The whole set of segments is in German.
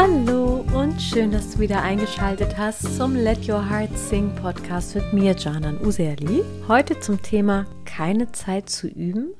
Hallo und schön, dass du wieder eingeschaltet hast zum Let Your Heart Sing Podcast mit mir, Janan Userli. Heute zum Thema keine Zeit zu üben?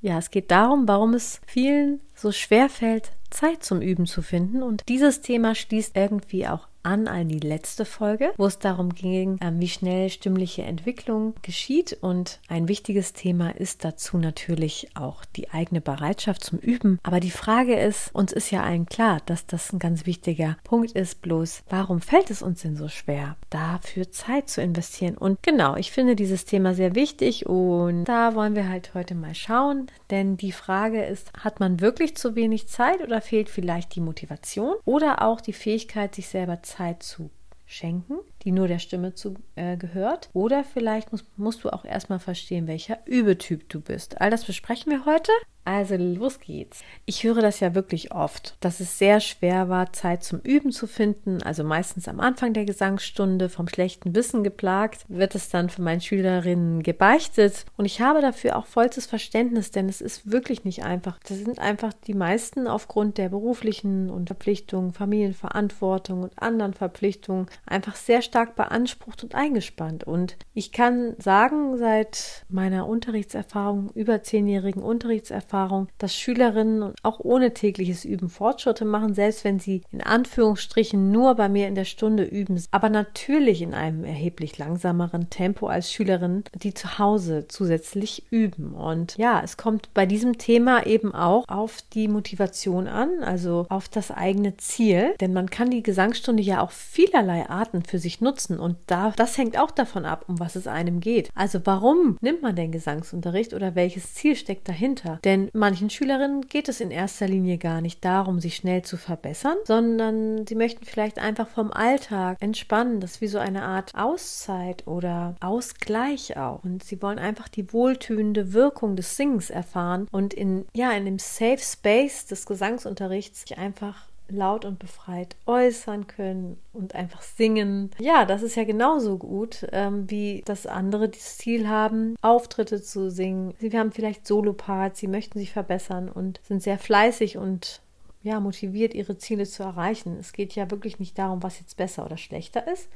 Ja, es geht darum, warum es vielen so schwer fällt, Zeit zum Üben zu finden. Und dieses Thema schließt irgendwie auch an an die letzte Folge, wo es darum ging, ähm, wie schnell stimmliche Entwicklung geschieht. Und ein wichtiges Thema ist dazu natürlich auch die eigene Bereitschaft zum Üben. Aber die Frage ist, uns ist ja allen klar, dass das ein ganz wichtiger Punkt ist. Bloß, warum fällt es uns denn so schwer, dafür Zeit zu investieren? Und genau, ich finde dieses Thema sehr wichtig und da wollen wir halt heute mal schauen. Denn die Frage ist, hat man wirklich zu wenig Zeit oder fehlt vielleicht die Motivation oder auch die Fähigkeit, sich selber Zeit zu schenken, die nur der Stimme zu, äh, gehört. Oder vielleicht musst, musst du auch erstmal verstehen, welcher Übetyp du bist. All das besprechen wir heute. Also los geht's. Ich höre das ja wirklich oft, dass es sehr schwer war, Zeit zum Üben zu finden. Also meistens am Anfang der Gesangsstunde vom schlechten Wissen geplagt, wird es dann von meinen Schülerinnen gebeichtet. Und ich habe dafür auch vollstes Verständnis, denn es ist wirklich nicht einfach. Das sind einfach die meisten aufgrund der beruflichen und Verpflichtungen, Familienverantwortung und anderen Verpflichtungen einfach sehr stark beansprucht und eingespannt. Und ich kann sagen, seit meiner Unterrichtserfahrung, über zehnjährigen Unterrichtserfahrung, Erfahrung, dass Schülerinnen auch ohne tägliches Üben Fortschritte machen, selbst wenn sie in Anführungsstrichen nur bei mir in der Stunde üben, aber natürlich in einem erheblich langsameren Tempo als Schülerinnen, die zu Hause zusätzlich üben. Und ja, es kommt bei diesem Thema eben auch auf die Motivation an, also auf das eigene Ziel, denn man kann die Gesangsstunde ja auch vielerlei Arten für sich nutzen und da, das hängt auch davon ab, um was es einem geht. Also warum nimmt man den Gesangsunterricht oder welches Ziel steckt dahinter? Denn manchen Schülerinnen geht es in erster Linie gar nicht darum, sich schnell zu verbessern, sondern sie möchten vielleicht einfach vom Alltag entspannen. Das ist wie so eine Art Auszeit oder Ausgleich auch. Und sie wollen einfach die wohltönende Wirkung des Singens erfahren und in, ja, in dem Safe Space des Gesangsunterrichts sich einfach laut und befreit äußern können und einfach singen. Ja, das ist ja genauso gut, ähm, wie das andere das Ziel haben, Auftritte zu singen. Sie haben vielleicht Soloparts, sie möchten sich verbessern und sind sehr fleißig und ja, motiviert, ihre Ziele zu erreichen. Es geht ja wirklich nicht darum, was jetzt besser oder schlechter ist,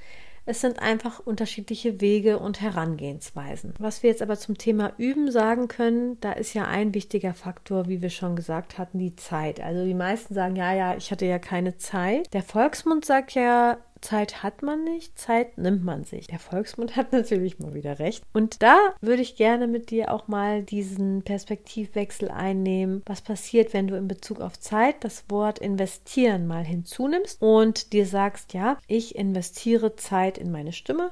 es sind einfach unterschiedliche Wege und Herangehensweisen. Was wir jetzt aber zum Thema Üben sagen können, da ist ja ein wichtiger Faktor, wie wir schon gesagt hatten, die Zeit. Also die meisten sagen, ja, ja, ich hatte ja keine Zeit. Der Volksmund sagt ja, Zeit hat man nicht, Zeit nimmt man sich. Der Volksmund hat natürlich mal wieder recht. Und da würde ich gerne mit dir auch mal diesen Perspektivwechsel einnehmen. Was passiert, wenn du in Bezug auf Zeit das Wort investieren mal hinzunimmst und dir sagst, ja, ich investiere Zeit in meine Stimme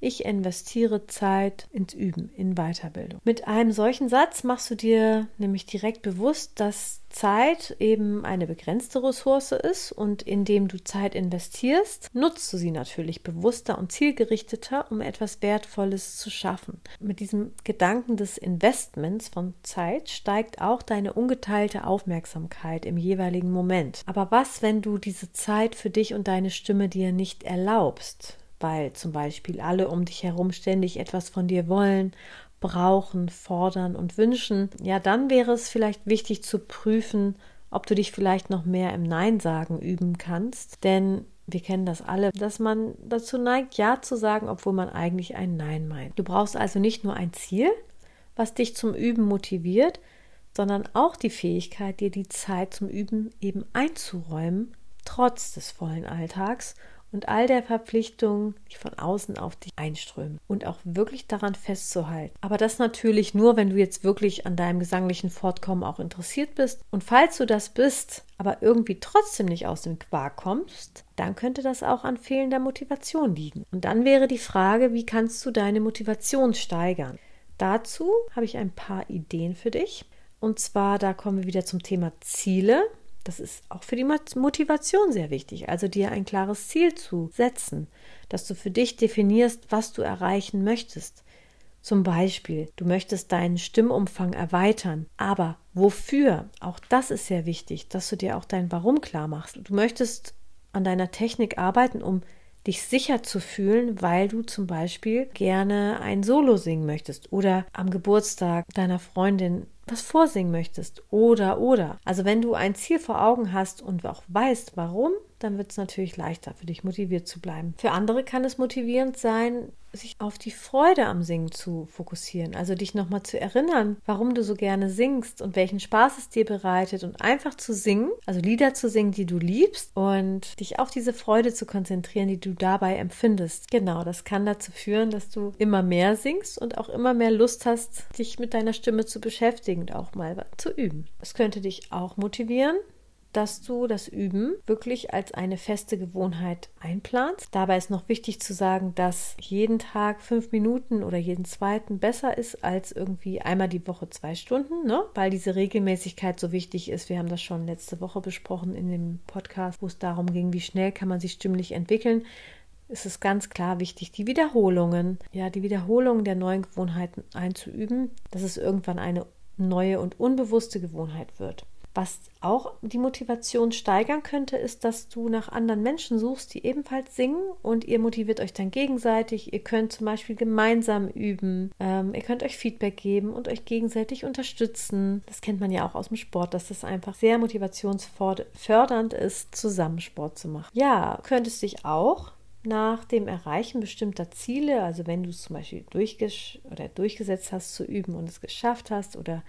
ich investiere Zeit ins Üben, in Weiterbildung. Mit einem solchen Satz machst du dir nämlich direkt bewusst, dass Zeit eben eine begrenzte Ressource ist und indem du Zeit investierst, nutzt du sie natürlich bewusster und zielgerichteter, um etwas Wertvolles zu schaffen. Mit diesem Gedanken des Investments von Zeit steigt auch deine ungeteilte Aufmerksamkeit im jeweiligen Moment. Aber was, wenn du diese Zeit für dich und deine Stimme dir nicht erlaubst? Weil zum Beispiel alle um dich herum ständig etwas von dir wollen, brauchen, fordern und wünschen, ja, dann wäre es vielleicht wichtig zu prüfen, ob du dich vielleicht noch mehr im Nein sagen üben kannst, denn wir kennen das alle, dass man dazu neigt, Ja zu sagen, obwohl man eigentlich ein Nein meint. Du brauchst also nicht nur ein Ziel, was dich zum Üben motiviert, sondern auch die Fähigkeit, dir die Zeit zum Üben eben einzuräumen, trotz des vollen Alltags und all der Verpflichtungen, die von außen auf dich einströmen und auch wirklich daran festzuhalten. Aber das natürlich nur, wenn du jetzt wirklich an deinem gesanglichen Fortkommen auch interessiert bist. Und falls du das bist, aber irgendwie trotzdem nicht aus dem Quark kommst, dann könnte das auch an fehlender Motivation liegen. Und dann wäre die Frage, wie kannst du deine Motivation steigern? Dazu habe ich ein paar Ideen für dich. Und zwar, da kommen wir wieder zum Thema Ziele. Das ist auch für die Motivation sehr wichtig, also dir ein klares Ziel zu setzen, dass du für dich definierst, was du erreichen möchtest. Zum Beispiel, du möchtest deinen Stimmumfang erweitern, aber wofür? Auch das ist sehr wichtig, dass du dir auch dein Warum klar machst. Du möchtest an deiner Technik arbeiten, um dich sicher zu fühlen, weil du zum Beispiel gerne ein Solo singen möchtest oder am Geburtstag deiner Freundin was vorsingen möchtest. Oder, oder. Also wenn du ein Ziel vor Augen hast und auch weißt, warum, dann wird es natürlich leichter für dich motiviert zu bleiben. Für andere kann es motivierend sein, sich auf die Freude am Singen zu fokussieren. Also dich nochmal zu erinnern, warum du so gerne singst und welchen Spaß es dir bereitet und einfach zu singen, also Lieder zu singen, die du liebst und dich auf diese Freude zu konzentrieren, die du dabei empfindest. Genau, das kann dazu führen, dass du immer mehr singst und auch immer mehr Lust hast, dich mit deiner Stimme zu beschäftigen und auch mal zu üben. Es könnte dich auch motivieren, dass du das Üben wirklich als eine feste Gewohnheit einplanst. Dabei ist noch wichtig zu sagen, dass jeden Tag fünf Minuten oder jeden zweiten besser ist als irgendwie einmal die Woche zwei Stunden, ne? weil diese Regelmäßigkeit so wichtig ist. Wir haben das schon letzte Woche besprochen in dem Podcast, wo es darum ging, wie schnell kann man sich stimmlich entwickeln ist es ganz klar wichtig, die Wiederholungen, ja, die Wiederholungen der neuen Gewohnheiten einzuüben, dass es irgendwann eine neue und unbewusste Gewohnheit wird. Was auch die Motivation steigern könnte, ist, dass du nach anderen Menschen suchst, die ebenfalls singen und ihr motiviert euch dann gegenseitig. Ihr könnt zum Beispiel gemeinsam üben, ähm, ihr könnt euch Feedback geben und euch gegenseitig unterstützen. Das kennt man ja auch aus dem Sport, dass das einfach sehr motivationsfördernd ist, zusammen Sport zu machen. Ja, könntest dich auch nach dem Erreichen bestimmter Ziele, also wenn du es zum Beispiel oder durchgesetzt hast zu üben und es geschafft hast oder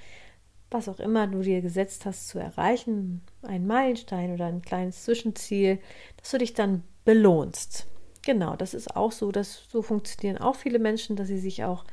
was auch immer du dir gesetzt hast zu erreichen, ein Meilenstein oder ein kleines Zwischenziel, dass du dich dann belohnst. Genau, das ist auch so, dass so funktionieren auch viele Menschen, dass sie sich auch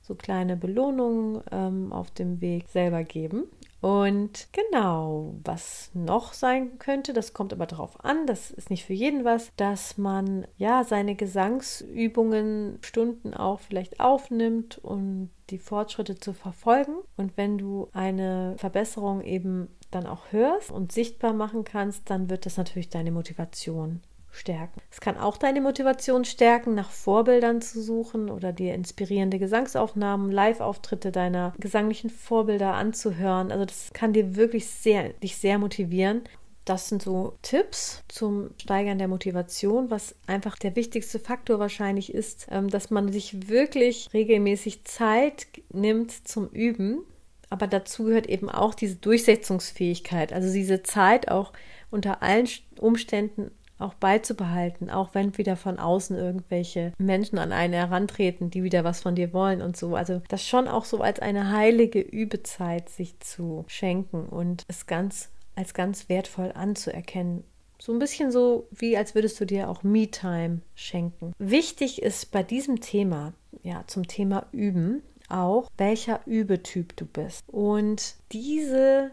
so kleine Belohnungen ähm, auf dem Weg selber geben. Und genau, was noch sein könnte, das kommt aber darauf an, das ist nicht für jeden was, dass man ja seine Gesangsübungen Stunden auch vielleicht aufnimmt und die Fortschritte zu verfolgen. Und wenn du eine Verbesserung eben dann auch hörst und sichtbar machen kannst, dann wird das natürlich deine Motivation stärken. Es kann auch deine Motivation stärken, nach Vorbildern zu suchen oder dir inspirierende Gesangsaufnahmen, Live-Auftritte deiner gesanglichen Vorbilder anzuhören. Also das kann dir wirklich sehr, dich sehr motivieren. Das sind so Tipps zum Steigern der Motivation, was einfach der wichtigste Faktor wahrscheinlich ist, ähm, dass man sich wirklich regelmäßig Zeit nimmt zum Üben. Aber dazu gehört eben auch diese Durchsetzungsfähigkeit, also diese Zeit auch unter allen Umständen auch beizubehalten, auch wenn wieder von außen irgendwelche Menschen an einen herantreten, die wieder was von dir wollen und so. Also das schon auch so als eine heilige Übezeit sich zu schenken und es ganz als ganz wertvoll anzuerkennen. So ein bisschen so, wie als würdest du dir auch Me-Time schenken. Wichtig ist bei diesem Thema, ja, zum Thema Üben, auch, welcher Übetyp du bist. Und dieses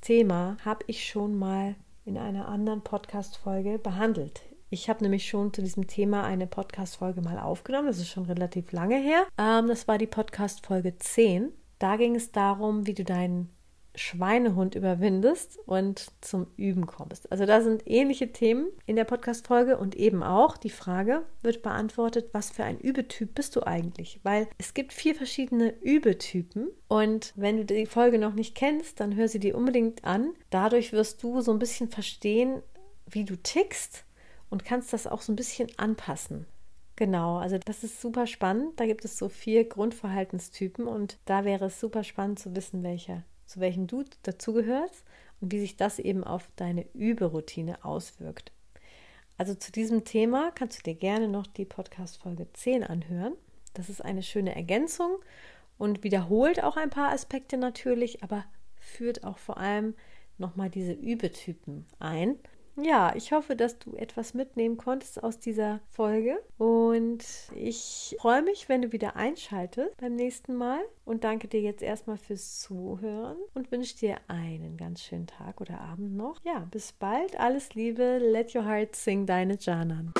Thema habe ich schon mal in einer anderen Podcast-Folge behandelt. Ich habe nämlich schon zu diesem Thema eine Podcast-Folge mal aufgenommen. Das ist schon relativ lange her. Ähm, das war die Podcast-Folge 10. Da ging es darum, wie du deinen Schweinehund überwindest und zum Üben kommst. Also da sind ähnliche Themen in der Podcast-Folge und eben auch die Frage wird beantwortet, was für ein Übetyp bist du eigentlich? Weil es gibt vier verschiedene Übetypen und wenn du die Folge noch nicht kennst, dann hör sie dir unbedingt an. Dadurch wirst du so ein bisschen verstehen, wie du tickst und kannst das auch so ein bisschen anpassen. Genau, also das ist super spannend. Da gibt es so vier Grundverhaltenstypen und da wäre es super spannend zu wissen, welcher zu welchem du dazugehörst und wie sich das eben auf deine Überoutine auswirkt. Also zu diesem Thema kannst du dir gerne noch die Podcast-Folge 10 anhören. Das ist eine schöne Ergänzung und wiederholt auch ein paar Aspekte natürlich, aber führt auch vor allem nochmal diese Übetypen ein ja, ich hoffe, dass du etwas mitnehmen konntest aus dieser Folge. Und ich freue mich, wenn du wieder einschaltest beim nächsten Mal. Und danke dir jetzt erstmal fürs Zuhören und wünsche dir einen ganz schönen Tag oder Abend noch. Ja, bis bald. Alles Liebe. Let your heart sing, deine Janan.